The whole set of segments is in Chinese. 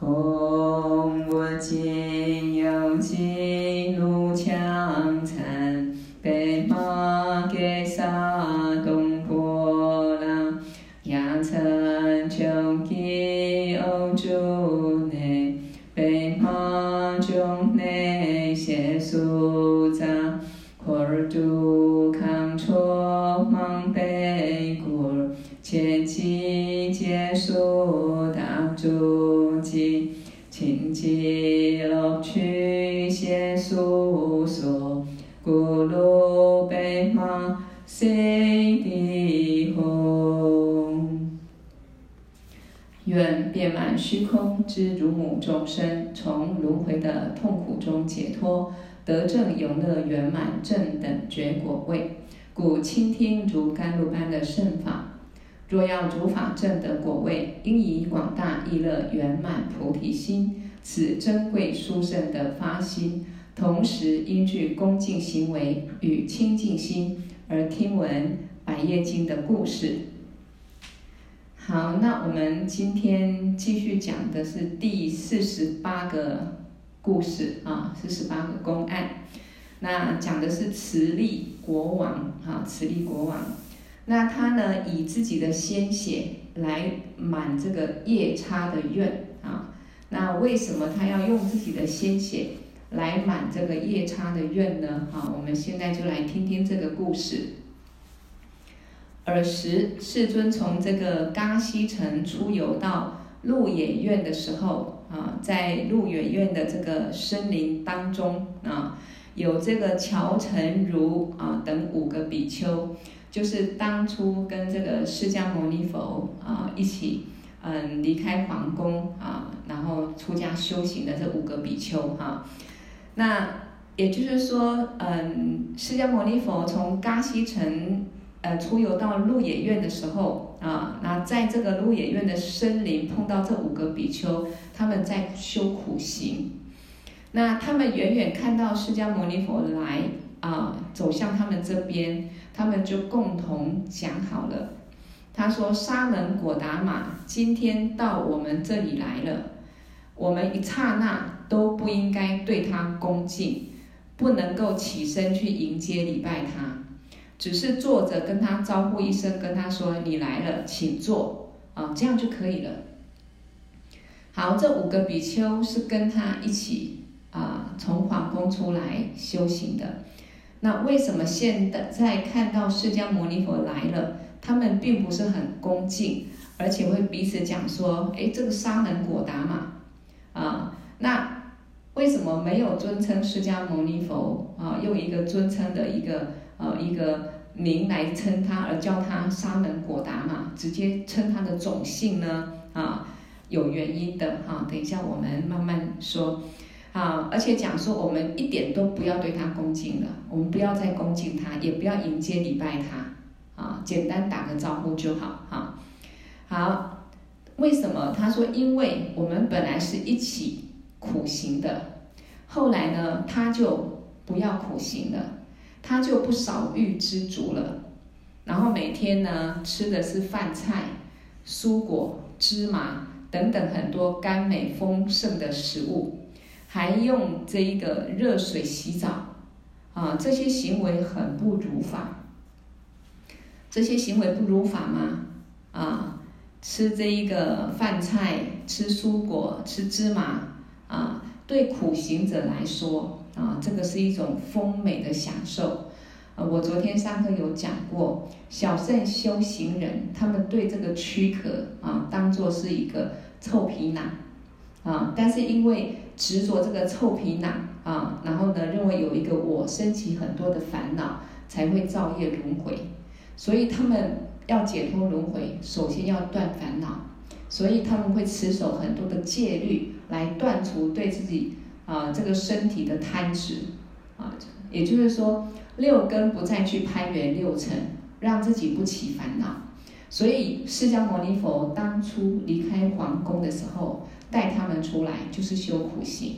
弘无尽虚空之如母众生，从轮回的痛苦中解脱，得证永乐圆满正等觉果位。故倾听如甘露般的圣法。若要如法正得果位，应以广大意乐圆满菩提心，此珍贵殊胜的发心，同时应具恭敬行为与清净心，而听闻百业经的故事。好，那我们今天继续讲的是第四十八个故事啊，四十八个公案。那讲的是慈利国王啊，慈利国王。那他呢，以自己的鲜血来满这个夜叉的愿啊。那为什么他要用自己的鲜血来满这个夜叉的愿呢？啊，我们现在就来听听这个故事。尔时，世尊从这个嘎西城出游到鹿野苑的时候啊，在鹿野苑的这个森林当中啊，有这个乔陈如啊等五个比丘。就是当初跟这个释迦牟尼佛啊一起，嗯，离开皇宫啊，然后出家修行的这五个比丘哈。那也就是说，嗯，释迦牟尼佛从嘎西城呃出游到鹿野苑的时候啊，那在这个鹿野苑的森林碰到这五个比丘，他们在修苦行。那他们远远看到释迦牟尼佛来啊，走向他们这边。他们就共同讲好了。他说：“沙门果达玛今天到我们这里来了，我们一刹那都不应该对他恭敬，不能够起身去迎接礼拜他，只是坐着跟他招呼一声，跟他说：‘你来了，请坐。’啊，这样就可以了。好，这五个比丘是跟他一起啊，从皇宫出来修行的。”那为什么现在看到释迦牟尼佛来了，他们并不是很恭敬，而且会彼此讲说：“哎，这个沙门果达嘛，啊，那为什么没有尊称释迦牟尼佛啊？用一个尊称的一个呃一个名来称他，而叫他沙门果达嘛，直接称他的种姓呢？啊，有原因的哈。等一下我们慢慢说。”啊，而且讲说，我们一点都不要对他恭敬了，我们不要再恭敬他，也不要迎接礼拜他，啊，简单打个招呼就好，哈。好，为什么？他说，因为我们本来是一起苦行的，后来呢，他就不要苦行了，他就不少欲知足了，然后每天呢，吃的是饭菜、蔬果、芝麻等等很多甘美丰盛的食物。还用这一个热水洗澡，啊，这些行为很不如法。这些行为不如法吗？啊，吃这一个饭菜，吃蔬果，吃芝麻，啊，对苦行者来说，啊，这个是一种丰美的享受。啊，我昨天上课有讲过，小乘修行人，他们对这个躯壳啊，当做是一个臭皮囊，啊，但是因为执着这个臭皮囊啊，然后呢，认为有一个我升起很多的烦恼，才会造业轮回。所以他们要解脱轮回，首先要断烦恼。所以他们会持守很多的戒律，来断除对自己啊这个身体的贪执啊。也就是说，六根不再去攀缘六尘，让自己不起烦恼。所以释迦牟尼佛当初离开皇宫的时候。带他们出来就是修苦行，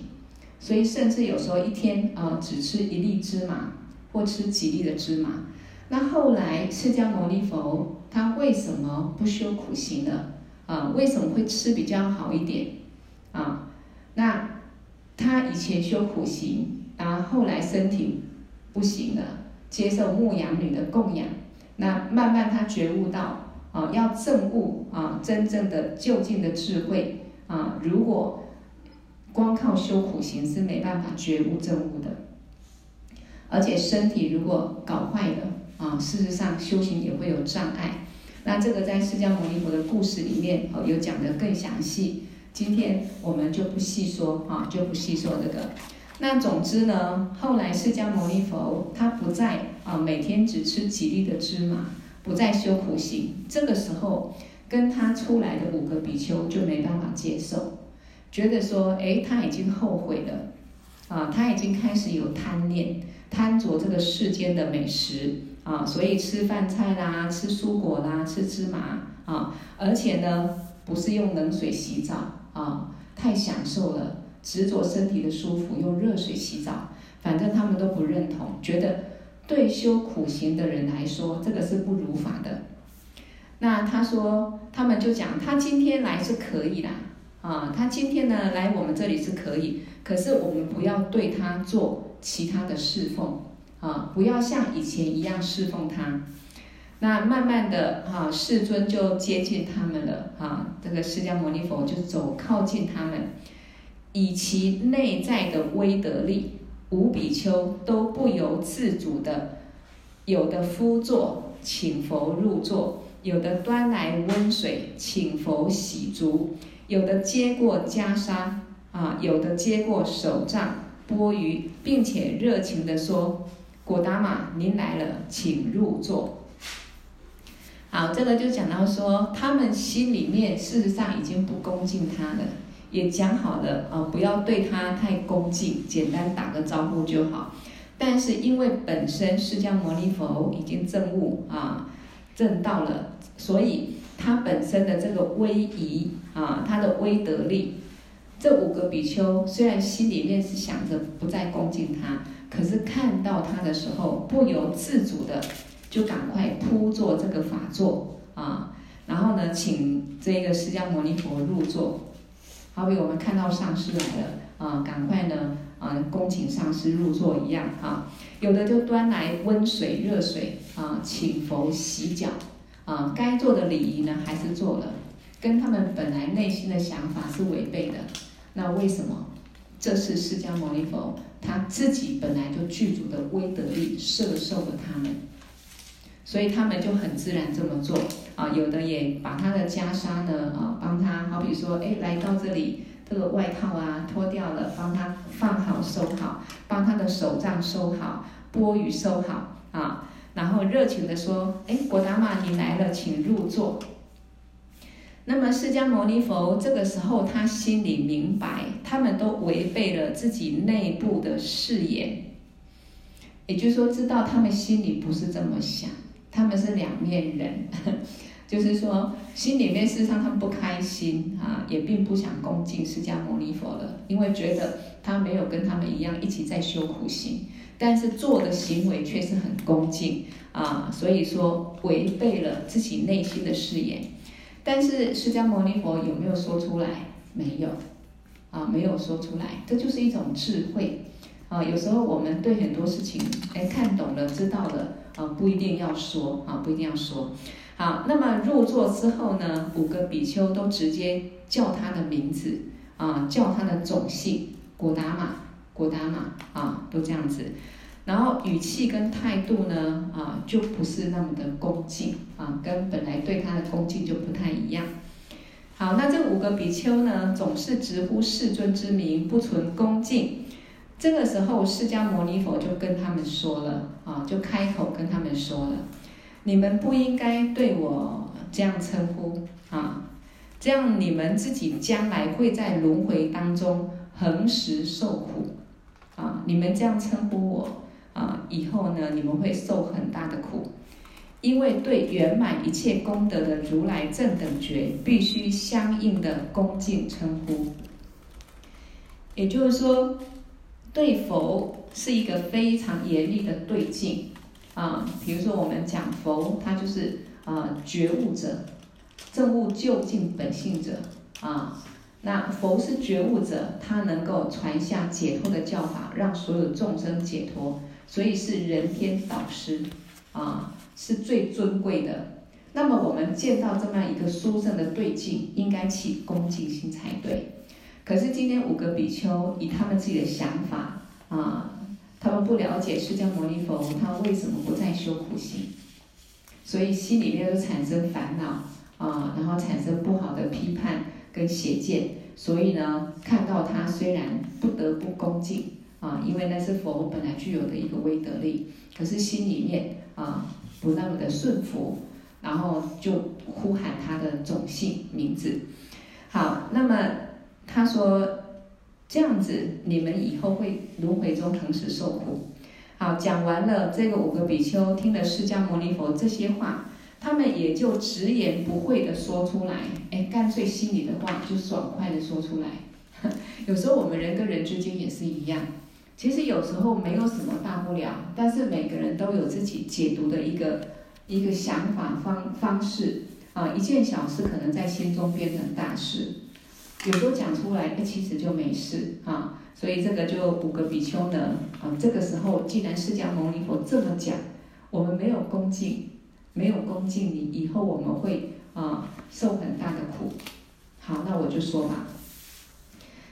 所以甚至有时候一天啊、只吃一粒芝麻，或吃几粒的芝麻。那后来释迦牟尼佛他为什么不修苦行呢？啊、为什么会吃比较好一点？啊。那他以前修苦行，然后后来身体不行了，接受牧羊女的供养，那慢慢他觉悟到啊，要证悟啊，真正的究竟的智慧啊，如果光靠修苦行是没办法觉悟证悟的，而且身体如果搞坏了啊，事实上修行也会有障碍。那这个在释迦牟尼佛的故事里面哦，有讲得更详细。今天我们就不细说啊，就不细说这个。那总之呢，后来释迦牟尼佛他不再啊每天只吃几粒的芝麻，不再修苦行。这个时候，跟他出来的五个比丘就没办法接受，觉得说，哎，他已经后悔了啊，他已经开始有贪念，贪着这个世间的美食啊，所以吃饭菜啦，吃蔬果啦，吃芝麻啊，而且呢，不是用冷水洗澡。啊，太享受了，执着身体的舒服，用热水洗澡，反正他们都不认同，觉得对修苦行的人来说，这个是不如法的。那他说，他们就讲，他今天来是可以的，啊，他今天呢来我们这里是可以，可是我们不要对他做其他的侍奉，啊，不要像以前一样侍奉他。那慢慢的哈，世尊就接近他们了哈。这个释迦牟尼佛就走靠近他们，以其内在的威德力，五比丘都不由自主的，有的趺坐，请佛入座；有的端来温水，请佛洗足；有的接过袈裟啊，有的接过手杖钵盂，并且热情的说：“果达玛，您来了，请入座。”好，这个就讲到说，他们心里面事实上已经不恭敬他了，也讲好了啊，不要对他太恭敬，简单打个招呼就好。但是因为本身释迦牟尼佛已经证悟啊，证到了，所以他本身的这个威仪啊，他的威德力，这五个比丘虽然心里面是想着不再恭敬他，可是看到他的时候，不由自主的。就赶快铺做这个法座啊，然后呢，请这个释迦牟尼佛入座。好比我们看到上师来了啊，赶快呢啊，恭请上师入座一样啊。有的就端来温水、热水啊，请佛洗脚啊。该做的礼仪呢，还是做了，跟他们本来内心的想法是违背的。那为什么？这是释迦牟尼佛他自己本来就具足的威德力，摄受了他们。所以他们就很自然这么做啊，有的也把他的袈裟呢啊，帮他，好比说，哎，来到这里，这个外套啊脱掉了，帮他放好收好，帮他的手杖收好，钵盂收好啊，然后热情地说，哎，果达玛你来了，请入座。那么释迦牟尼佛这个时候他心里明白，他们都违背了自己内部的誓言，也就是说，知道他们心里不是这么想。他们是两面人，就是说心里面事实上他们不开心啊，也并不想恭敬释迦牟尼佛了，因为觉得他没有跟他们一样一起在修苦行，但是做的行为却是很恭敬啊，所以说违背了自己内心的誓言。但是释迦牟尼佛有没有说出来？没有，啊，没有说出来，这就是一种智慧啊。有时候我们对很多事情，哎，看懂了，知道了。啊，不一定要说啊，不一定要说。好，那么入座之后呢，五个比丘都直接叫他的名字啊，叫他的种姓古达玛，古达玛啊，都这样子。然后语气跟态度呢啊，就不是那么的恭敬啊，跟本来对他的恭敬就不太一样。好，那这五个比丘呢，总是直呼世尊之名，不存恭敬。这个时候，释迦牟尼佛就跟他们说了啊，就开口跟他们说了：你们不应该对我这样称呼啊，这样你们自己将来会在轮回当中恒时受苦啊。你们这样称呼我，以后呢，你们会受很大的苦，因为对圆满一切功德的如来正等觉，必须相应的恭敬称呼。也就是说。对佛是一个非常严厉的对境啊，比如说我们讲佛，他就是啊觉悟者，证悟究竟本性者啊，那佛是觉悟者，他能够传下解脱的教法，让所有众生解脱，所以是人天导师，啊，是最尊贵的。那么我们见到这么一个殊胜的对境，应该起恭敬心才对。可是今天五个比丘以他们自己的想法，啊，他们不了解释迦牟尼佛他为什么不再修苦行，所以心里面就产生烦恼，啊，然后产生不好的批判。跟邪见，所以呢，看到他虽然不得不恭敬啊，因为那是佛本来具有的一个威德力，可是心里面啊不那么的顺服，然后就呼喊他的种姓名字。好，那么他说这样子，你们以后会轮回中同时受苦。好，讲完了这个五个比丘听了释迦牟尼佛这些话。他们也就直言不讳的说出来，哎，干脆心里的话就爽快的说出来。有时候我们人跟人之间也是一样，其实有时候没有什么大不了，但是每个人都有自己解读的一个一个想法方方式啊，一件小事可能在心中变成大事，有时候讲出来，哎，其实就没事啊。所以这个就五个比丘呢，啊，这个时候既然释迦牟尼佛这么讲，我们没有恭敬。没有恭敬你，以后我们会啊受很大的苦。好，那我就说吧。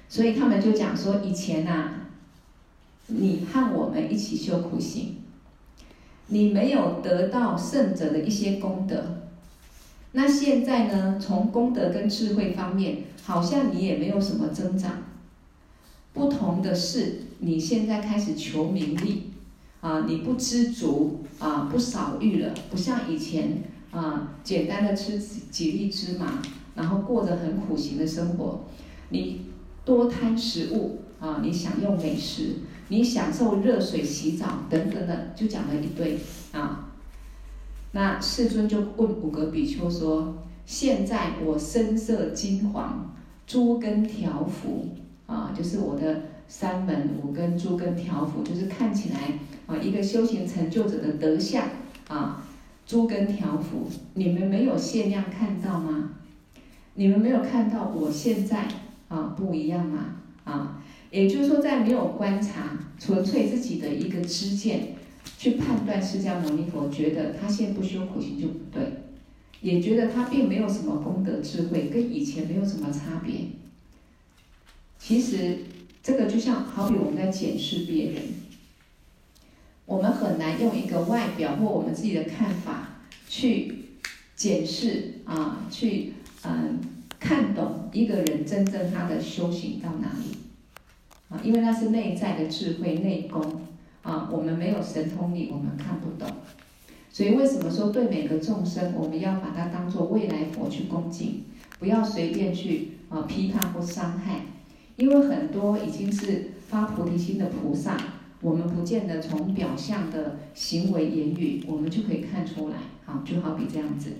所以他们就讲说，以前呐、你和我们一起修苦行，你没有得到圣者的一些功德。那现在呢，从功德跟智慧方面，好像你也没有什么增长。不同的是，你现在开始求名利。啊，你不知足啊，不少欲了，不像以前啊，简单的吃几粒芝麻，然后过着很苦行的生活。你多贪食物啊，你享用美食，你享受热水洗澡等等的，就讲了一堆啊。那世尊就问五个比丘说：现在我身色金黄，诸根调伏啊，就是我的。三门五根诸根调伏，就是看起来啊，一个修行成就者的德相啊，诸根调伏，你们没有限量看到吗？你们没有看到我现在啊不一样吗？啊，也就是说，在没有观察，纯粹自己的一个知见去判断释迦牟尼佛，觉得他现在不修苦行就不对，也觉得他并没有什么功德智慧，跟以前没有什么差别。其实。这个就像好比我们在检视别人，我们很难用一个外表或我们自己的看法去检视啊，去嗯看懂一个人真正他的修行到哪里啊，因为那是内在的智慧内功啊，我们没有神通力，我们看不懂。所以为什么说对每个众生，我们要把它当做未来佛去恭敬，不要随便去啊批判或伤害。因为很多已经是发菩提心的菩萨，我们不见得从表象的行为言语，我们就可以看出来。好，就好比这样子。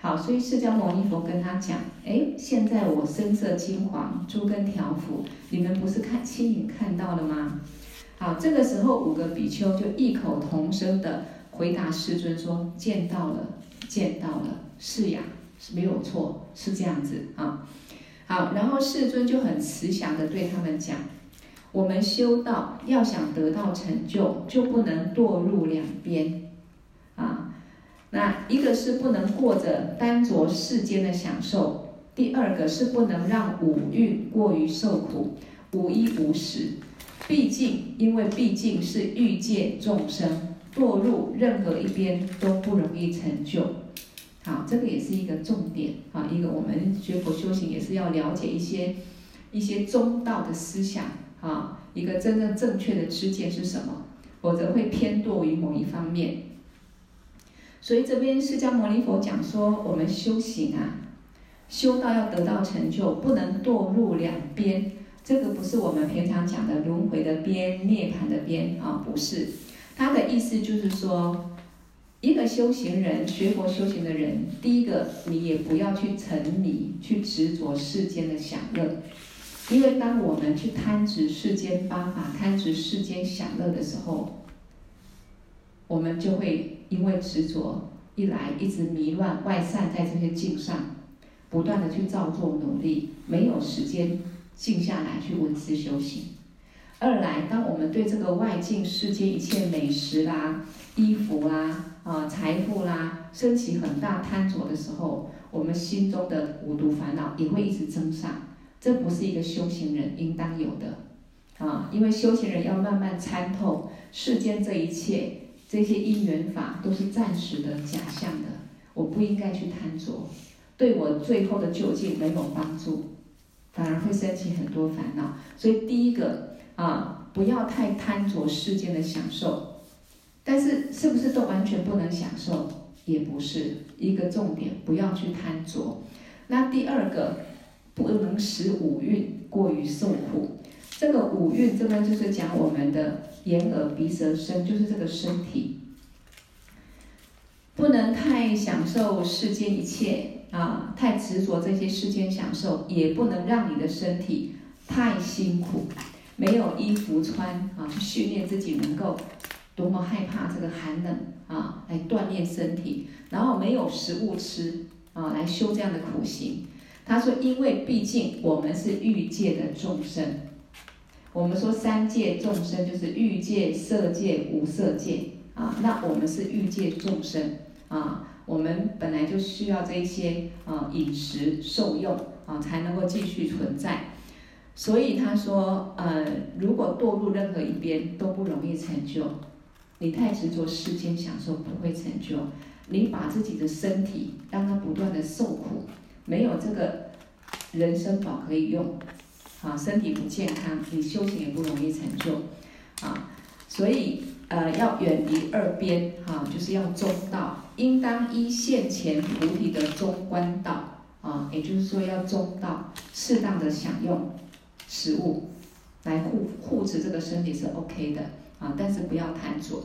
好，所以释迦牟尼佛跟他讲：哎，现在我身色金黄，诸根调伏，你们不是看亲眼看到了吗？好，这个时候五个比丘就异口同声的回答世尊说：见到了，见到了，是呀，是没有错，是这样子啊。好，然后世尊就很慈祥的对他们讲：我们修道要想得到成就，就不能堕入两边，啊，那一个是不能过着单着世间的享受，第二个是不能让五蕴过于受苦，无衣无食。毕竟，因为毕竟是欲界众生，堕入任何一边都不容易成就。好，这个也是一个重点啊，一个我们学佛修行也是要了解一些一些中道的思想啊，一个真正正确的知见是什么，否则会偏堕于某一方面。所以这边释迦牟尼佛讲说，我们修行啊，修道要得到成就，不能堕入两边。这个不是我们平常讲的轮回的边、涅槃的边啊，不是。他的意思就是说。一个修行人，学佛修行的人，第一个，你也不要去沉迷、去执着世间的享乐，因为当我们去贪执世间八法、贪执世间享乐的时候，我们就会因为执着一来，一直迷乱外散在这些境上，不断的去造作努力，没有时间静下来去闻思修行。二来，当我们对这个外境世间一切美食啦、衣服啦、啊财富啦，升起很大贪着的时候，我们心中的五毒烦恼也会一直增上。这不是一个修行人应当有的，啊，因为修行人要慢慢参透世间这一切，这些因缘法都是暂时的、假象的，我不应该去贪着，对我最后的究竟没有帮助，反而会生起很多烦恼。所以第一个啊，不要太贪着世间的享受，但是是不是都完全不能享受？也不是一个重点，不要去贪着。那第二个。不能使五蕴过于受苦。这个五蕴，这边就是讲我们的眼耳鼻舌身，就是这个身体，不能太享受世间一切啊，太执着这些世间享受，也不能让你的身体太辛苦，没有衣服穿啊，去训练自己能够多么害怕这个寒冷啊，来锻炼身体，然后没有食物吃啊，来修这样的苦行。他说：“因为毕竟我们是欲界的众生，我们说三界众生就是欲界、色界、无色界啊。那我们是欲界众生啊，我们本来就需要这一些啊饮食受用啊，才能够继续存在。所以他说，呃，如果堕入任何一边都不容易成就。你太执着世间享受不会成就，你把自己的身体让它不断的受苦。”没有这个人生宝可以用，啊，身体不健康，你修行也不容易成就，啊，所以呃要远离二边，哈、啊，就是要中道，应当依现前菩提的中观道，啊，也就是说要中道，适当的享用食物，来护护持这个身体是 OK 的，啊，但是不要贪着。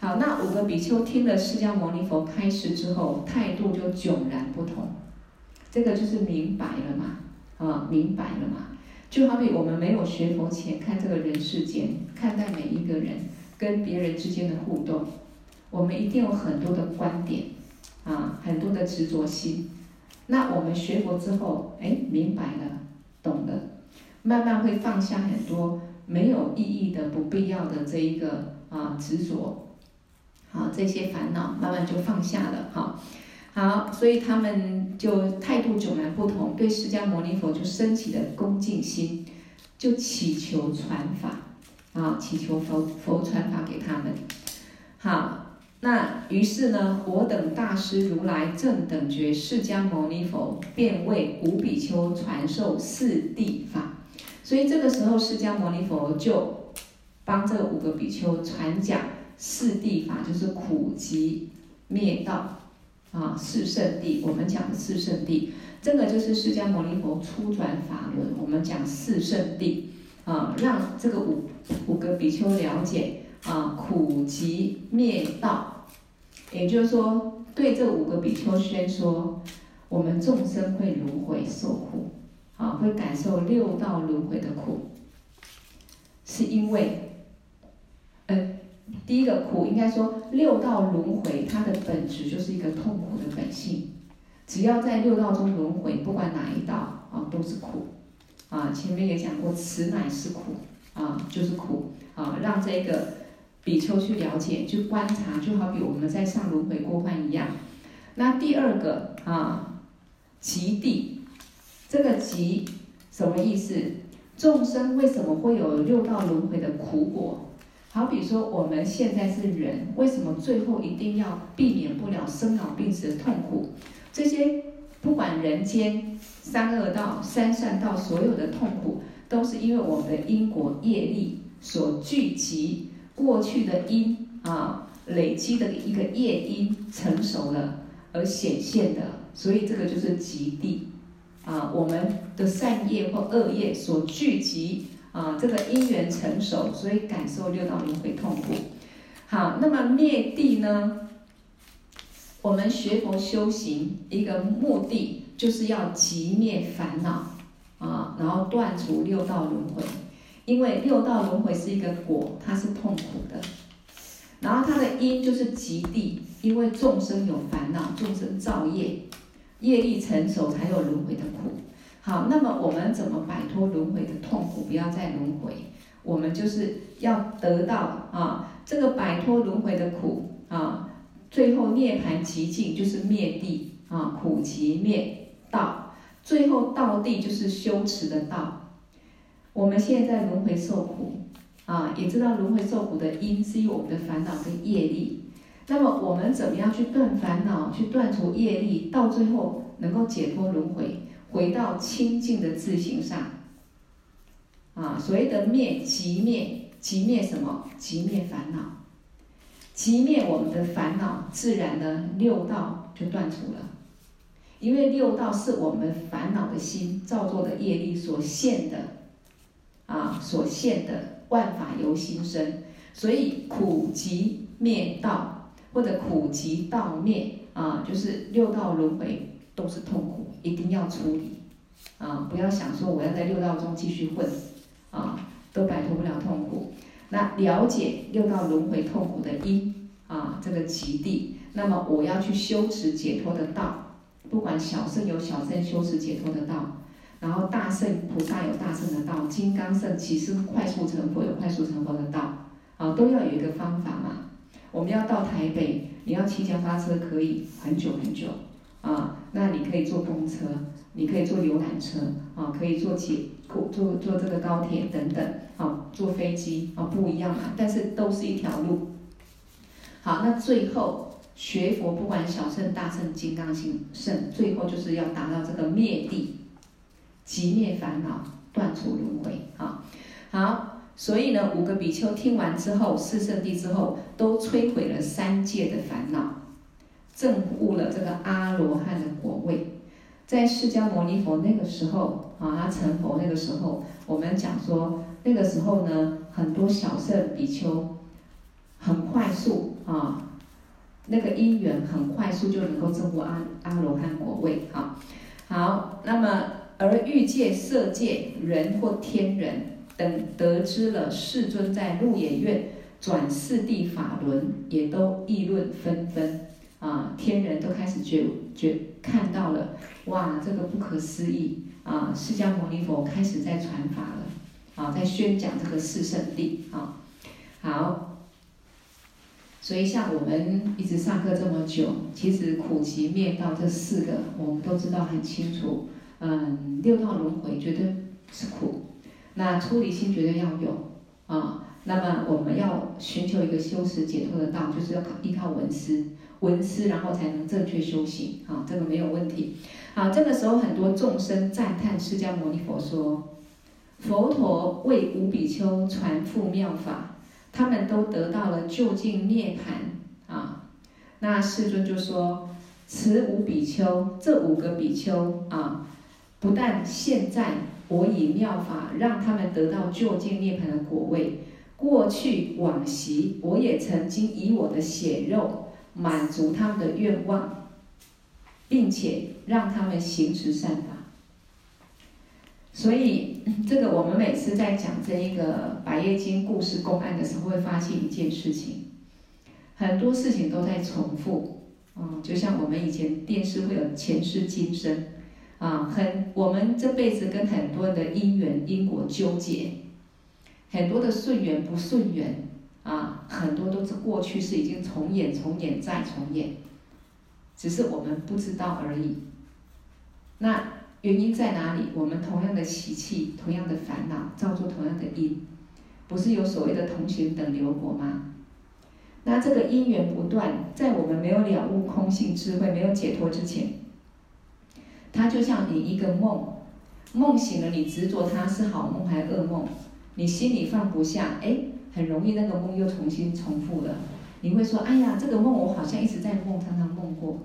好，那五个比丘听了释迦牟尼佛开示之后，态度就迥然不同。这个就是明白了嘛，啊，明白了嘛，就好比我们没有学佛前看这个人世间，看待每一个人跟别人之间的互动，我们一定有很多的观点，啊，很多的执着心。那我们学佛之后，哎，明白了，懂了，慢慢会放下很多没有意义的、不必要的这一个啊执着，啊，这些烦恼慢慢就放下了，哈。好，所以他们就态度迥然不同，对释迦牟尼佛就升起了恭敬心，就祈求传法，啊，祈求佛佛传法给他们。好，那于是呢，我等大师如来正等觉释迦牟尼佛便为五比丘传授四谛法，所以这个时候释迦牟尼佛就帮这五个比丘传讲四谛法，就是苦集灭道。啊，四圣谛，我们讲的四圣谛，这个就是释迦牟尼佛初转法轮。我们讲四圣谛，啊，让这个五五个比丘了解啊，苦集灭道，也就是说，对这五个比丘宣说，我们众生会轮回受苦，啊，会感受六道轮回的苦，是因为，第一个苦，应该说六道轮回，它的本质就是一个痛苦的本性。只要在六道中轮回，不管哪一道啊，都是苦。啊，前面也讲过，此乃是苦啊，就是苦啊。让这个比丘去了解，去观察，就好比我们在上轮回过患一样。那第二个啊，极地，这个极什么意思？众生为什么会有六道轮回的苦果？好比说，我们现在是人，为什么最后一定要避免不了生老病死的痛苦？这些不管人间三恶道、三善道，所有的痛苦，都是因为我们的因果业力所聚集过去的因啊，累积的一个业因成熟了而显现的，所以这个就是极地啊，我们的善业或恶业所聚集。啊，这个因缘成熟，所以感受六道轮回痛苦。好，那么灭地呢？我们学佛修行一个目的，就是要寂灭烦恼啊，然后断除六道轮回。因为六道轮回是一个果，它是痛苦的。然后它的因就是极地，因为众生有烦恼，众生造业业力成熟才有轮回的苦。好，那么我们怎么摆脱轮回的痛苦？不要再轮回，我们就是要得到啊，这个摆脱轮回的苦啊，最后涅槃极境就是灭地啊，苦集灭道，最后道地就是修持的道。我们现在在轮回受苦啊，也知道轮回受苦的因是因为我们的烦恼跟业力。那么我们怎么样去断烦恼，去断除业力，到最后能够解脱轮回？回到清净的自行上，啊，所谓的灭，即灭，即灭什么？即灭烦恼，即灭我们的烦恼，自然的六道就断除了。因为六道是我们烦恼的心造作的业力所现的，啊，所现的万法由心生，所以苦集灭道，或者苦集道灭，啊，就是六道轮回都是痛苦。一定要处理，啊，不要想说我要在六道中继续混，啊，都摆脱不了痛苦。那了解六道轮回痛苦的因，啊，这个极地，那么我要去修持解脱的道，不管小圣有小圣修持解脱的道，然后大圣菩萨有大圣的道，金刚圣其实快速成佛有快速成佛的道，啊，都要有一个方法嘛。我们要到台北，你要骑脚踏车可以很久很久。啊，那你可以坐公车，你可以坐游览车，啊，可以坐铁，坐坐这个高铁等等，啊，坐飞机，啊，不一样嘛，但是都是一条路。好，那最后学佛，不管小圣、大圣、金刚性圣，最后就是要达到这个灭地，即灭烦恼，断除轮回。啊，好，所以呢，五个比丘听完之后，四圣地之后，都摧毁了三界的烦恼。证悟了这个阿罗汉的果位，在释迦牟尼佛那个时候啊，他成佛那个时候，我们讲说那个时候呢，很多小圣比丘很快速啊，那个因缘很快速就能够证悟阿阿罗汉果位啊。好，那么而欲界、色界人或天人等得知了世尊在鹿野苑转四谛法轮，也都议论纷纷。啊，天人都开始觉觉看到了，哇，这个不可思议啊！释迦牟尼佛开始在传法了，啊，在宣讲这个四圣谛啊。好，所以像我们一直上课这么久，其实苦集灭道这四个我们都知道很清楚。嗯，六道轮回绝对是苦，那出离心绝对要有啊。那么我们要寻求一个修持解脱的道，就是要靠依靠文思。闻思，然后才能正确修行，啊，这个没有问题。好，这个时候很多众生赞叹释迦牟尼佛说：“佛陀为五比丘传付妙法，他们都得到了究竟涅槃。”啊，那世尊就说：“此五比丘，这五个比丘啊，不但现在我以妙法让他们得到究竟涅槃的果位，过去往昔我也曾经以我的血肉。”满足他们的愿望，并且让他们行持善法。所以，这个我们每次在讲这一个《百业经》故事公案的时候，会发现一件事情：很多事情都在重复。嗯，就像我们以前电视会有前世今生，啊，很我们这辈子跟很多的因缘因果纠结，很多的顺缘不顺缘。啊，很多都是过去是已经重演、重演再重演，只是我们不知道而已。那原因在哪里？我们同样的习气、同样的烦恼，造作同样的因，不是有所谓的同行等流果吗？那这个因缘不断，在我们没有了悟空性智慧、没有解脱之前，它就像你一个梦，梦醒了，你执着它是好梦还是噩梦，你心里放不下，哎。很容易那个梦又重新重复了，你会说：“哎呀，这个梦我好像一直在梦，常常梦过，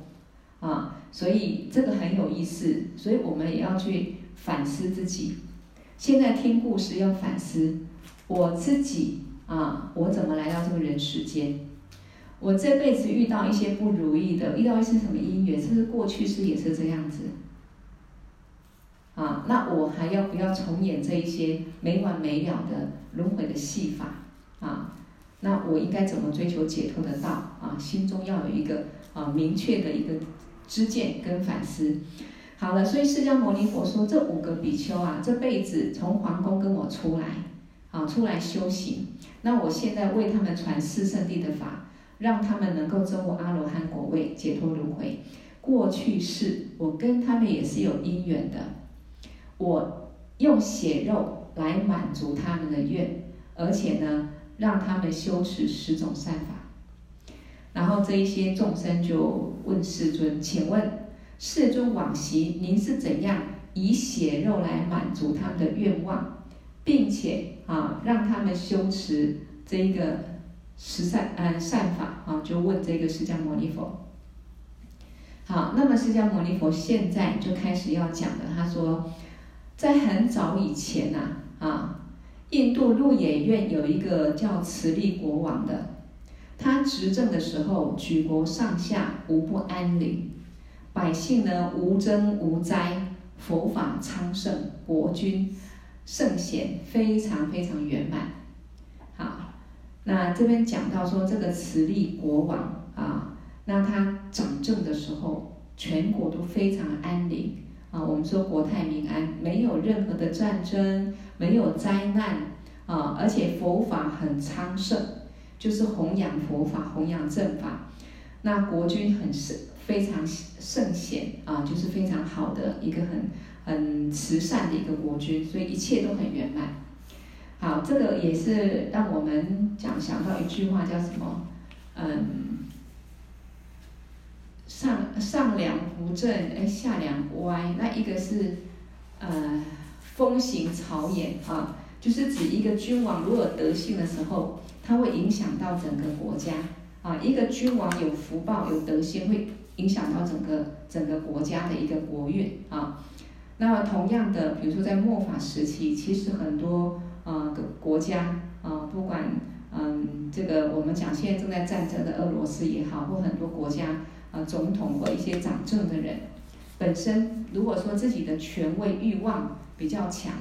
啊，所以这个很有意思，所以我们也要去反思自己。现在听故事要反思我自己啊，我怎么来到这个人世间？我这辈子遇到一些不如意的，遇到一些什么因缘，甚至过去是也是这样子？啊，那我还要不要重演这一些没完没了的轮回的戏法？”啊，那我应该怎么追求解脱的道啊？心中要有一个啊明确的一个知见跟反思。好了，所以释迦牟尼佛说，这五个比丘啊，这辈子从皇宫跟我出来，啊，出来修行。那我现在为他们传四圣地的法，让他们能够证悟阿罗汉果位，解脱轮回。过去世我跟他们也是有因缘的，我用血肉来满足他们的愿，而且呢，让他们修持十种善法。然后这一些众生就问世尊，请问世尊往昔您是怎样以血肉来满足他们的愿望？并且啊，让他们修持这一个十善嗯善法啊，就问这个释迦牟尼佛。好，那么释迦牟尼佛现在就开始要讲了。他说，在很早以前呐，啊，印度鹿野苑有一个叫慈利国王的，他执政的时候，举国上下无不安宁，百姓呢无争无灾，佛法昌盛，国君。圣贤非常非常圆满，好，那这边讲到说这个慈利国王啊，那他掌政的时候，全国都非常安宁啊。我们说国泰民安，没有任何的战争，没有灾难啊，而且佛法很昌盛，就是弘扬佛法，弘扬正法。那国君很圣，非常圣贤啊，就是非常好的一个很。很慈善的一个国君，所以一切都很圆满。好，这个也是让我们讲想到一句话，叫什么？嗯，上上梁不正，哎，下梁歪。那一个是呃，风行草偃啊，就是指一个君王如果德行的时候，他会影响到整个国家啊。一个君王有福报、有德行，会影响到整个整个国家的一个国运啊。那么同样的，比如说在末法时期，其实很多呃个国家啊、不管嗯这个我们讲现在正在战争的俄罗斯也好，或很多国家、呃、总统或一些掌政的人，本身如果说自己的权位欲望比较强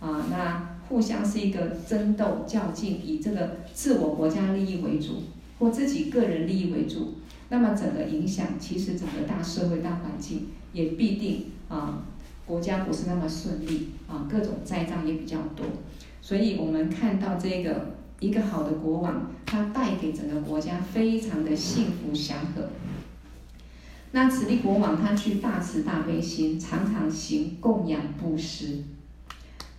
啊、那互相是一个争斗较劲，以这个自我国家利益为主，或自己个人利益为主，那么整个影响其实整个大社会大环境也必定啊。国家不是那么顺利啊，各种灾障也比较多，所以我们看到这个一个好的国王，他带给整个国家非常的幸福祥和。那慈利国王他具大慈大悲心，常常行供养布施，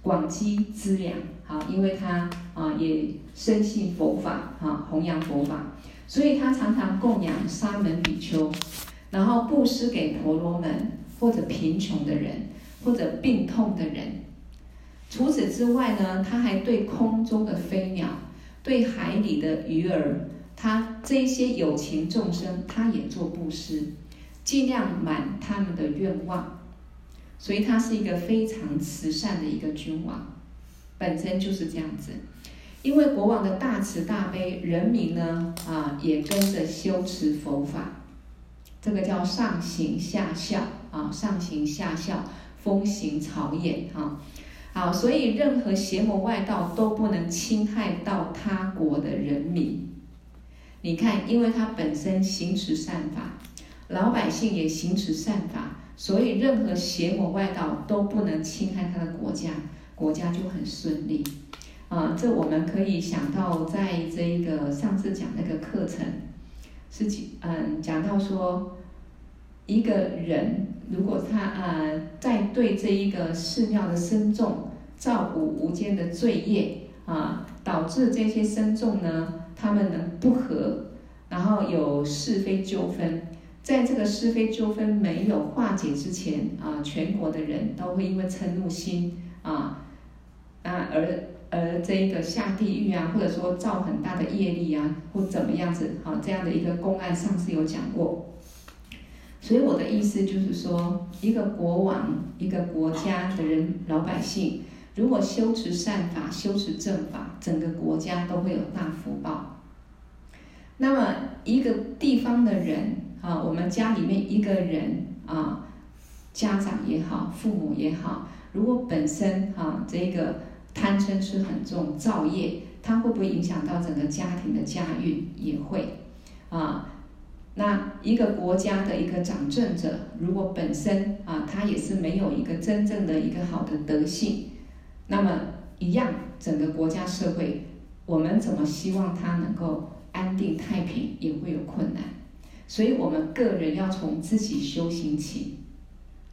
广积资粮。好，因为他啊也深信佛法啊，弘扬佛法，所以他常常供养沙门比丘，然后布施给婆罗门或者贫穷的人。或者病痛的人，除此之外呢，他还对空中的飞鸟、对海里的鱼儿，他这一些有情众生，他也做布施，尽量满他们的愿望。所以他是一个非常慈善的一个君王，本身就是这样子。因为国王的大慈大悲，人民呢啊也跟着修持佛法，这个叫上行下效啊，上行下效。风行草偃，哈，好，所以任何邪魔外道都不能侵害到他国的人民。你看，因为他本身行持善法，老百姓也行持善法，所以任何邪魔外道都不能侵害他的国家，国家就很顺利。啊，这我们可以想到，在这一个上次讲那个课程，是讲嗯讲到说一个人。如果他呃在对这一个寺庙的僧众照顾无间的罪业啊，导致这些僧众呢，他们能不和，然后有是非纠纷，在这个是非纠纷没有化解之前啊，全国的人都会因为嗔怒心啊啊而而这一个下地狱啊，或者说造很大的业力啊，或怎么样子啊，这样的一个公案上次有讲过。所以我的意思就是说，一个国王、一个国家的人、老百姓，如果修持善法、修持正法，整个国家都会有大福报。那么一个地方的人啊，我们家里面一个人啊，家长也好，父母也好，如果本身啊这个贪嗔痴很重，造业，它会不会影响到整个家庭的家运？也会啊。那一个国家的一个掌政者，如果本身啊，他也是没有一个真正的一个好的德性，那么一样，整个国家社会，我们怎么希望他能够安定太平，也会有。所以，我们个人要从自己修行起，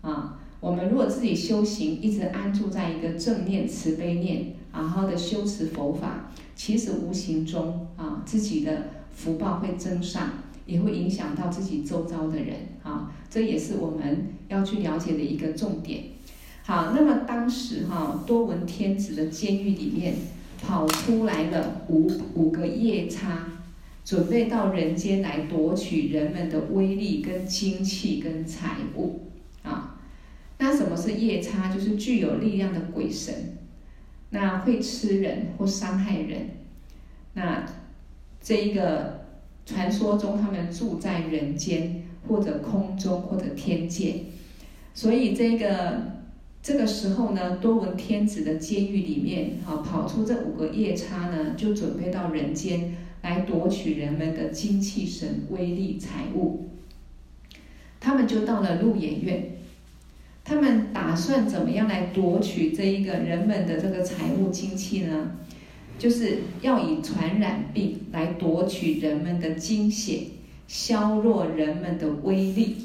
啊，我们如果自己修行，一直安住在一个正念、慈悲念，好好的修持佛法，其实无形中啊，自己的福报会增上。也会影响到自己周遭的人啊，这也是我们要去了解的一个重点。好，那么当时哈多闻天子的监狱里面跑出来了五五个夜叉，准备到人间来夺取人们的威力跟精气跟财物啊。那什么是夜叉？就是具有力量的鬼神，那会吃人或伤害人。那这一个。传说中，他们住在人间，或者空中，或者天界。所以这个这个时候呢，多闻天子的监狱里面，啊，跑出这五个夜叉呢，就准备到人间来夺取人们的精气神、威力、财物。他们就到了鹿野苑，他们打算怎么样来夺取这一个人们的这个财物、精气呢？就是要以传染病来夺取人们的精血，削弱人们的威力。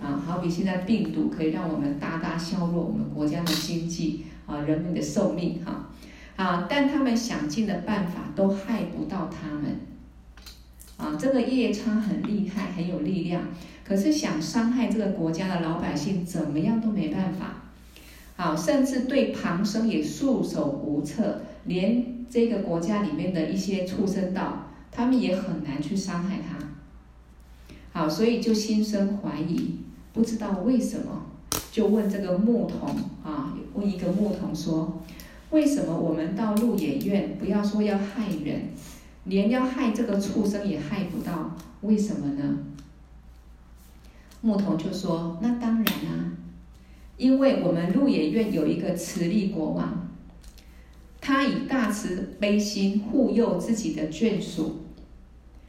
啊，好比现在病毒可以让我们大大削弱我们国家的经济啊，人们的寿命哈。但他们想尽的办法都害不到他们。啊，这个夜叉很厉害，很有力量，可是想伤害这个国家的老百姓，怎么样都没办法。好，甚至对旁生也束手无策。连这个国家里面的一些畜生道，他们也很难去伤害他。好，所以就心生怀疑，不知道为什么，就问这个牧童啊，问一个牧童说：为什么我们到鹿野苑，不要说要害人，连要害这个畜生也害不到，为什么呢？牧童就说：那当然啊，因为我们鹿野苑有一个慈利国王。他以大慈悲心护佑自己的眷属，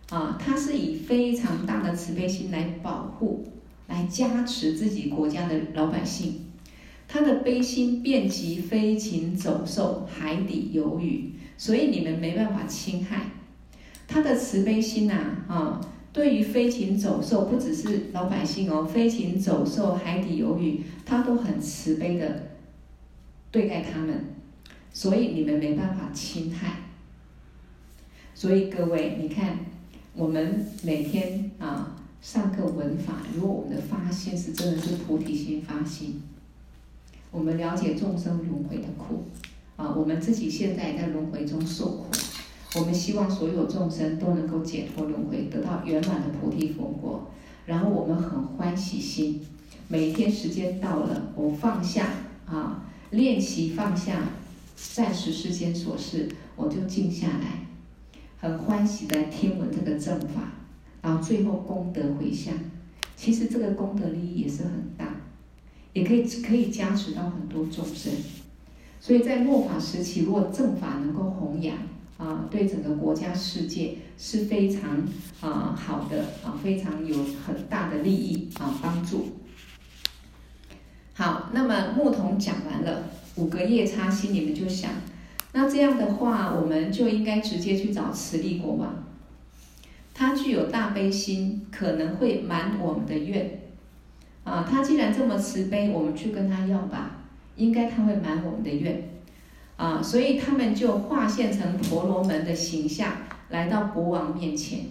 啊，他是以非常大的慈悲心来保护、来加持自己国家的老百姓。他的悲心遍及飞禽走兽、海底游鱼，所以你们没办法侵害。他的慈悲心呐，啊，对于飞禽走兽，不只是老百姓哦，飞禽走兽、海底游鱼，他都很慈悲的对待他们。所以你们没办法侵害。所以各位，你看，我们每天啊上课闻法，如果我们的发心是真的是菩提心发心，我们了解众生轮回的苦啊，我们自己现在在轮回中受苦，我们希望所有众生都能够解脱轮回，得到圆满的菩提佛果。然后我们很欢喜心，每天时间到了，我放下啊，练习放下。暂时世间琐事，我就静下来，很欢喜的听闻这个正法，然后最后功德回向。其实这个功德利益也是很大，也可以可以加持到很多众生。所以在末法时期，如果正法能够弘扬啊，对整个国家世界是非常啊好的啊，非常有很大的利益啊帮助。好，那么牧童讲完了。五个夜叉心里面就想，那这样的话，我们就应该直接去找慈利国王。他具有大悲心，可能会满我们的愿。啊，他既然这么慈悲，我们去跟他要吧，应该他会满我们的愿。啊，所以他们就化现成婆罗门的形象，来到国王面前。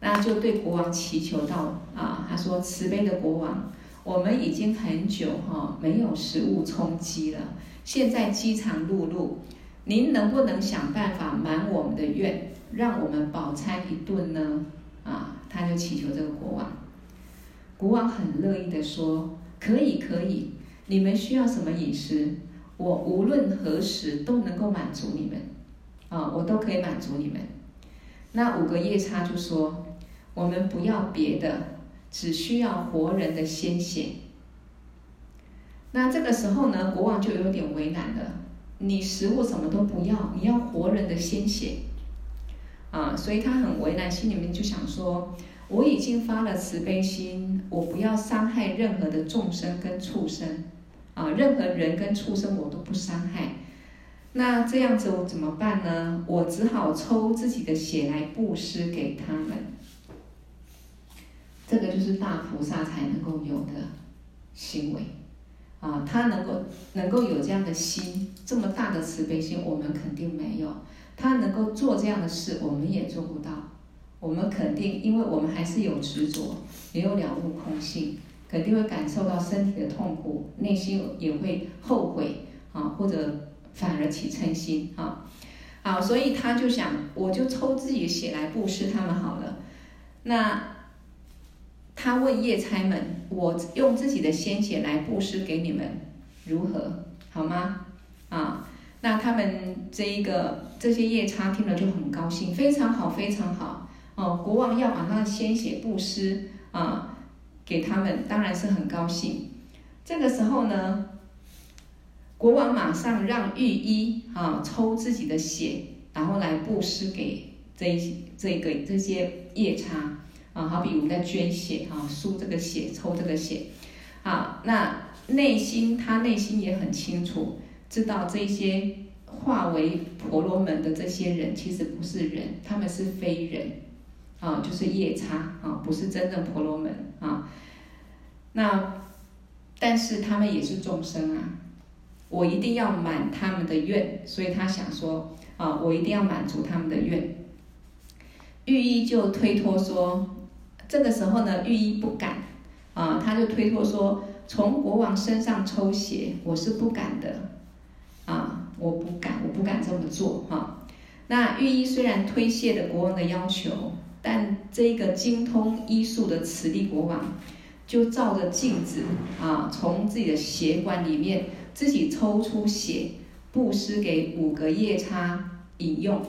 那就对国王祈求道：啊，他说慈悲的国王。我们已经很久哈没有食物充饥了，现在饥肠辘辘，您能不能想办法满我们的愿，让我们饱餐一顿呢？啊，他就祈求这个国王，国王很乐意的说：可以可以，你们需要什么饮食，我无论何时都能够满足你们，啊，我都可以满足你们。那五个夜叉就说：我们不要别的。只需要活人的鲜血。那这个时候呢，国王就有点为难了。你食物什么都不要，你要活人的鲜血啊，所以他很为难，心里面就想说：我已经发了慈悲心，我不要伤害任何的众生跟畜生，啊，任何人跟畜生我都不伤害。那这样子我怎么办呢？我只好抽自己的血来布施给他们。这个就是大菩萨才能够有的行为，啊，他能够能够有这样的心，这么大的慈悲心，我们肯定没有。他能够做这样的事，我们也做不到。我们肯定，因为我们还是有执着，也有了悟空性，肯定会感受到身体的痛苦，内心也会后悔啊，或者。反而起嗔心啊，好，所以他就想，我就抽自己的血来布施他们好了。那他问夜叉们，我用自己的鲜血来布施给你们，如何？好吗？啊，那他们这一个这些夜叉听了就很高兴，非常好，非常好。哦，国王要把他的鲜血布施啊给他们，当然是很高兴。这个时候呢？国王马上让御医啊抽自己的血，然后来布施给这一这个这些夜叉啊，好比我们在捐血啊，输这个血，抽这个血，啊，那内心他内心也很清楚，知道这些化为婆罗门的这些人其实不是人，他们是非人，啊，就是夜叉啊，不是真正婆罗门啊，那但是他们也是众生啊。我一定要满他们的愿，所以他想说啊，我一定要满足他们的愿。御医就推脱说，这个时候呢，御医不敢啊，他就推脱说，从国王身上抽血，我是不敢的啊，我不敢，我不敢这么做哈、啊。那御医虽然推卸了国王的要求，但这个精通医术的慈利国王，就照着镜子啊，从自己的血管里面。自己抽出血，布施给五个夜叉饮用。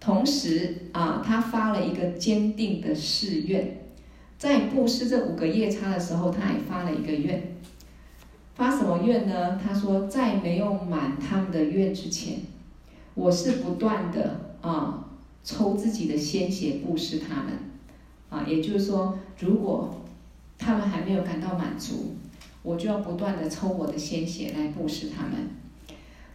同时啊，他发了一个坚定的誓愿，在布施这五个夜叉的时候，他也发了一个愿。发什么愿呢？他说，在没有满他们的愿之前，我是不断的啊抽自己的鲜血布施他们。啊，也就是说，如果他们还没有感到满足。我就要不断的抽我的鲜血来布施他们，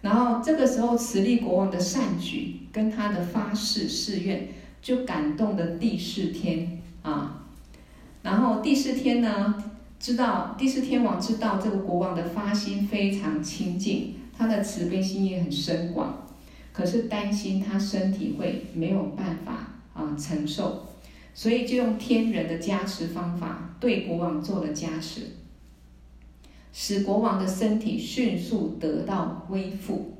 然后这个时候慈利国王的善举跟他的发誓誓愿，就感动了帝释天啊，然后帝释天呢，知道帝释天王知道这个国王的发心非常清净，他的慈悲心也很深广，可是担心他身体会没有办法啊承受，所以就用天人的加持方法对国王做了加持。使国王的身体迅速得到恢复，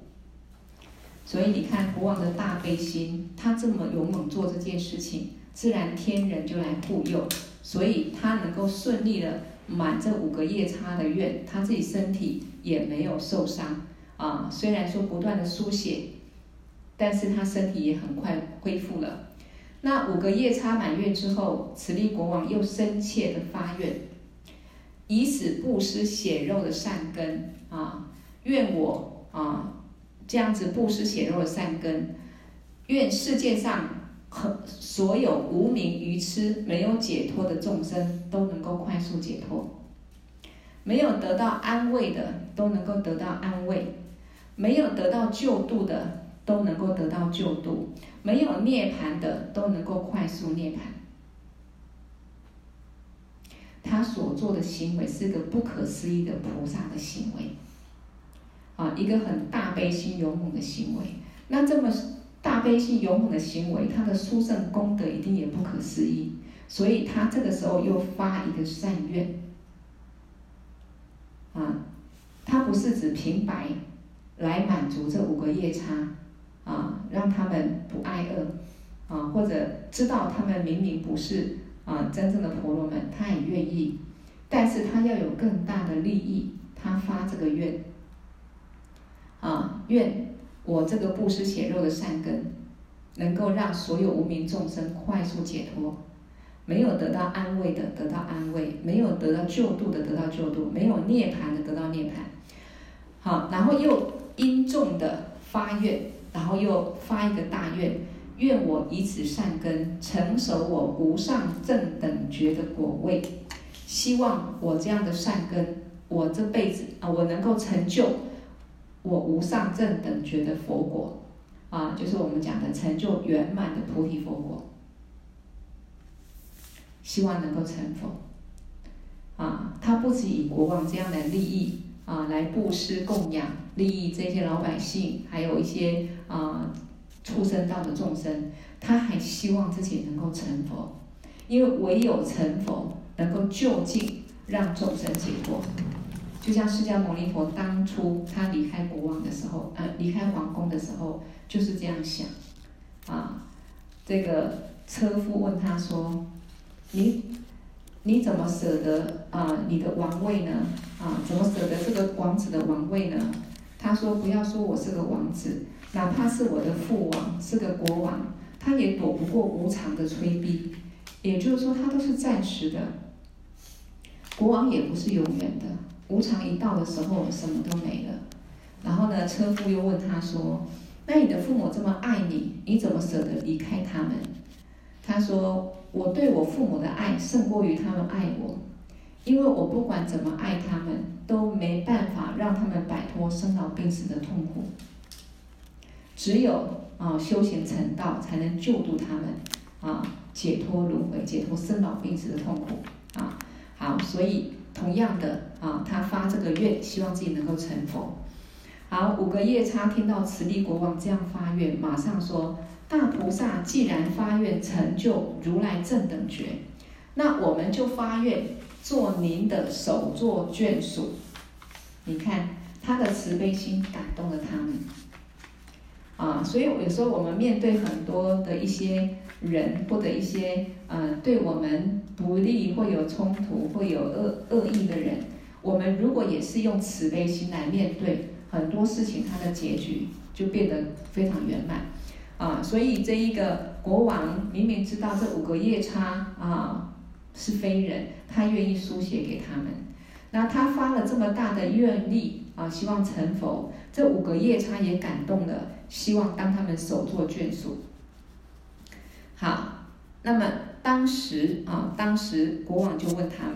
所以你看国王的大悲心，他这么勇猛做这件事情，自然天人就来护佑，所以他能够顺利的满这五个夜叉的愿，他自己身体也没有受伤啊。虽然说不断的输血，但是他身体也很快恢复了。那五个夜叉满愿之后，慈利国王又深切的发愿。以此布施血肉的善根啊，愿我啊这样子布施血肉的善根，愿世界上和所有无明愚痴没有解脱的众生都能够快速解脱，没有得到安慰的都能够得到安慰，没有得到救度的都能够得到救度，没有涅槃的都能够快速涅槃。他所做的行为是个不可思议的菩萨的行为，啊，一个很大悲心勇猛的行为。那这么大悲心勇猛的行为，他的殊胜功德一定也不可思议。所以他这个时候又发一个善愿，啊，他不是指平白来满足这五个夜叉，啊，让他们不挨饿，啊，或者知道他们明明不是。啊，真正的婆罗门，他也愿意，但是他要有更大的利益，他发这个愿。啊，愿我这个布施血肉的善根，能够让所有无明众生快速解脱，没有得到安慰的得到安慰，没有得到救度的得到救度，没有涅槃的得到涅槃。好，然后又因重的发愿，然后又发一个大愿，愿我以此善根，成熟我无上正等觉的果位。希望我这样的善根，我这辈子啊，我能够成就我无上正等觉的佛果，啊，就是我们讲的成就圆满的菩提佛果。希望能够成佛。啊，他不止以国王这样的利益啊，来布施供养，利益这些老百姓，还有一些啊畜生道的众生，他还希望自己能够成佛，因为唯有成佛，能够就近让众生解脱。就像释迦牟尼佛当初他离开国王的时候，呃，离开皇宫的时候，就是这样想。啊，这个车夫问他说：“你？”你怎么舍得啊？你的王位呢？啊，怎么舍得这个王子的王位呢？他说：“不要说我是个王子，哪怕是我的父王是个国王，他也躲不过无常的催逼。也就是说，他都是暂时的。国王也不是永远的，无常一到的时候，什么都没了。然后呢，车夫又问他说：‘那你的父母这么爱你，你怎么舍得离开他们？’他说。”我对我父母的爱胜过于他们爱我，因为我不管怎么爱他们，都没办法让他们摆脱生老病死的痛苦。只有啊修行成道，才能救度他们啊解脱轮回，解脱生老病死的痛苦啊。好，所以同样的啊，他发这个愿，希望自己能够成佛。好，五个夜叉听到慈利国王这样发愿，马上说。大菩萨既然发愿成就如来正等觉，那我们就发愿做您的首座眷属。你看他的慈悲心感动了他们，啊，所以有时候我们面对很多的一些人或者一些呃对我们不利或有冲突或有恶恶意的人，我们如果也是用慈悲心来面对很多事情，它的结局就变得非常圆满。啊，所以这一个国王明明知道这五个夜叉啊是非人，他愿意书写给他们。那他发了这么大的愿力啊，希望成佛。这五个夜叉也感动了，希望当他们首座眷属。好，那么当时啊，当时国王就问他们：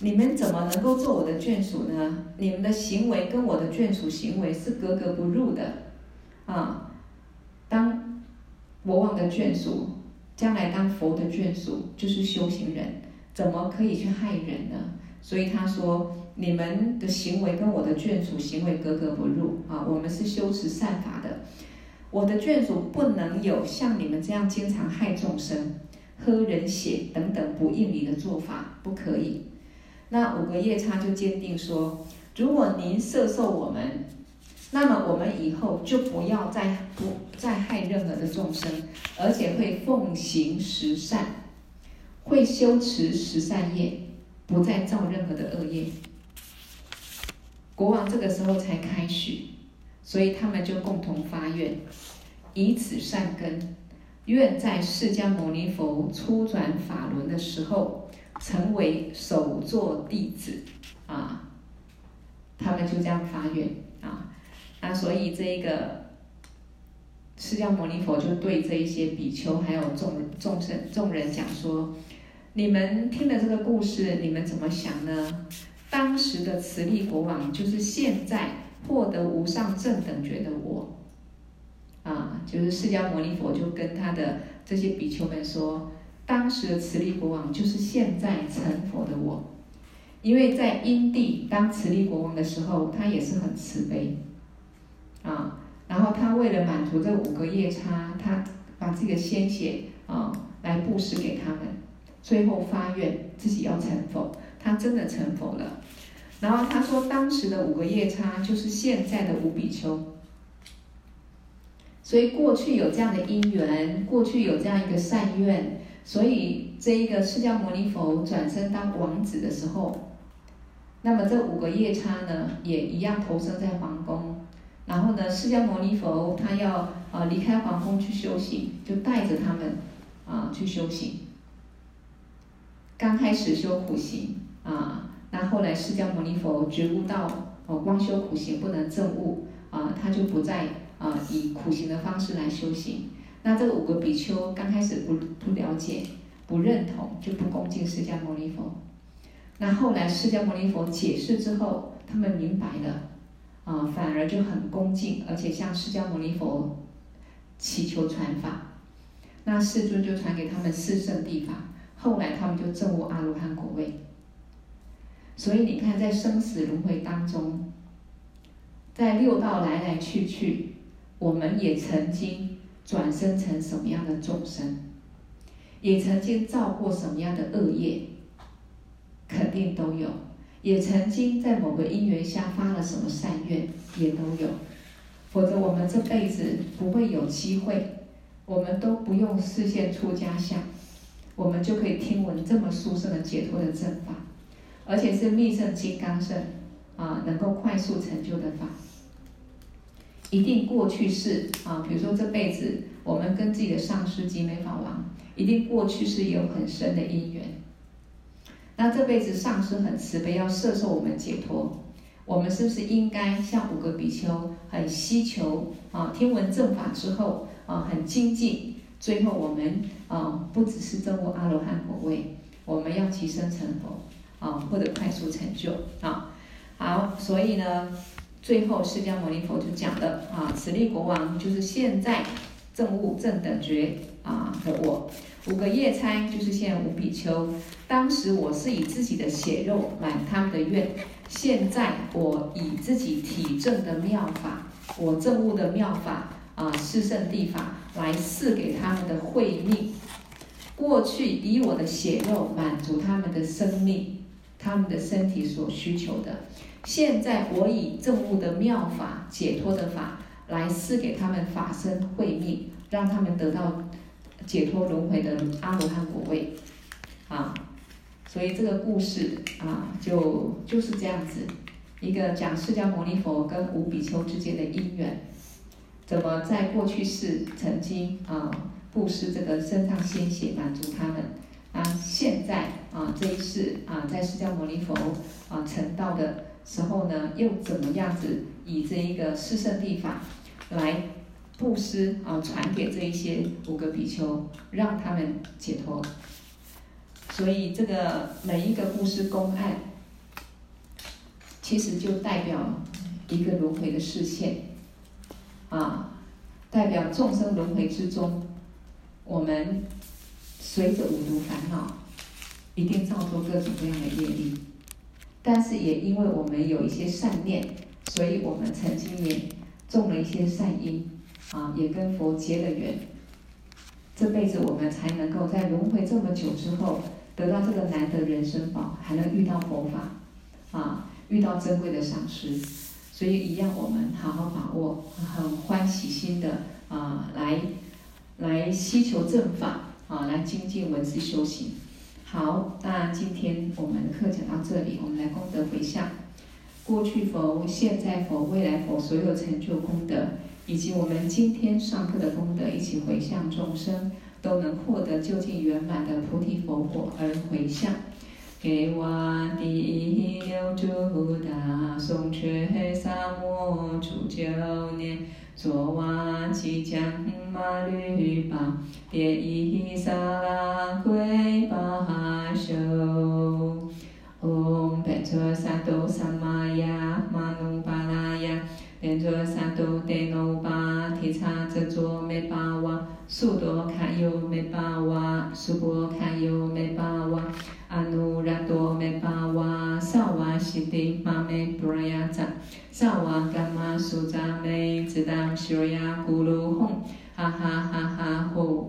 你们怎么能够做我的眷属呢？你们的行为跟我的眷属行为是格格不入的啊。当国王的眷属，将来当佛的眷属，就是修行人，怎么可以去害人呢？所以他说，你们的行为跟我的眷属行为格格不入啊！我们是修持善法的，我的眷属不能有像你们这样经常害众生、喝人血等等不应理的做法，不可以。那五个夜叉就坚定说，如果您摄受我们。那么我们以后就不要再不再害任何的众生，而且会奉行十善，会修持十善业，不再造任何的恶业。国王这个时候才开许，所以他们就共同发愿，以此善根，愿在释迦牟尼佛初转法轮的时候，成为首座弟子啊。他们就这样发愿啊。那所以这一个释迦牟尼佛就对这一些比丘还有众众生众人讲说：你们听了这个故事，你们怎么想呢？当时的慈利国王就是现在获得无上正等觉的我，啊，就是释迦牟尼佛就跟他的这些比丘们说，当时的慈利国王就是现在成佛的我，因为在因地当慈利国王的时候，他也是很慈悲。啊，然后他为了满足这五个夜叉，他把自己的鲜血啊来布施给他们，最后发愿自己要成佛，他真的成佛了。然后他说，当时的五个夜叉就是现在的五比丘，所以过去有这样的因缘，过去有这样一个善愿，所以这一个释迦牟尼佛转生当王子的时候，那么这五个夜叉呢，也一样投生在皇宫。然后呢，释迦牟尼佛他要啊离开皇宫去修行，就带着他们啊去修行。刚开始修苦行啊，那后来释迦牟尼佛觉悟到哦，光修苦行不能证悟啊，他就不再啊以苦行的方式来修行。那这个五个比丘刚开始不不了解、不认同，就不恭敬释迦牟尼佛。那后来释迦牟尼佛解释之后，他们明白了，啊，反而就很恭敬，而且向释迦牟尼佛祈求传法。那世尊就传给他们四圣谛法，后来他们就证悟阿罗汉果位。所以你看，在生死轮回当中，在六道来来去去，我们也曾经转生成什么样的众生，也曾经造过什么样的恶业，肯定都有；也曾经在某个因缘下发了什么善愿，也都有。否则我们这辈子不会有机会，我们都不用视现出家相，我们就可以听闻这么殊胜的解脱的正法。而且是密圣金刚乘，啊，能够快速成就的法，一定过去世啊，比如说这辈子我们跟自己的上师集美法王，一定过去世有很深的因缘。那这辈子上师很慈悲，要摄受我们解脱，我们是不是应该像五个比丘，很希求啊，听闻正法之后啊，很精进，最后我们啊，不只是证悟阿罗汉果位，我们要提升成佛。啊，或者快速成就啊，好，所以呢，最后释迦牟尼佛就讲了啊，此力国王就是现在正悟正等觉啊的我，五个夜叉就是现在五比丘，当时我是以自己的血肉满他们的愿，现在我以自己体证的妙法，我正悟的妙法啊，四圣地法来赐给他们的慧命，过去以我的血肉满足他们的生命。他们的身体所需求的，现在我以证悟的妙法、解脱的法来赐给他们法身慧命，让他们得到解脱轮回的阿罗汉果位，啊，所以这个故事啊，就就是这样子，一个讲释迦牟尼佛跟五比丘之间的因缘，怎么在过去世曾经啊布施这个身上鲜血满足他们。啊，现在啊，这一世啊，在释迦牟尼佛啊成道的时候呢，又怎么样子以这一个四圣谛法来布施啊，传给这一些五个比丘，让他们解脱。所以这个每一个布施公案，其实就代表一个轮回的视线啊，代表众生轮回之中，我们。随着五毒烦恼，一定造作各种各样的业力，但是也因为我们有一些善念，所以我们曾经也种了一些善因，啊，也跟佛结了缘。这辈子我们才能够在轮回这么久之后，得到这个难得人生宝，还能遇到佛法，啊，遇到珍贵的上师，所以一样我们好好把握，很欢喜心的啊，来来希求正法。啊，来精进文字修行。好，那今天我们的课讲到这里，我们来功德回向。过去佛、现在佛、未来佛所有成就功德，以及我们今天上课的功德，一起回向众生，都能获得究竟圆满的菩提佛果而回向。给我第六度大颂却萨摩诸九年。卓瓦吉将马律巴，别伊萨拉贵巴修。唵，变作萨多萨玛雅，玛努巴拉呀，变作萨多德努巴提叉遮卓美巴哇，苏多堪尤梅巴哇，苏波堪尤梅巴哇，阿努拉多梅巴哇，萨瓦西帝玛美布拉雅扎。萨瓦伽玛苏扎美，只当西罗亚咕噜吽，哈哈哈哈吼，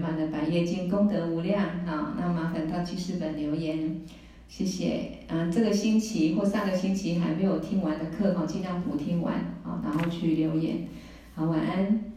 满的白月经功德无量啊那麻烦到记事本留言。谢谢。嗯这个星期或上个星期还没有听完的课哈尽量补听完啊然后去留言。好晚安。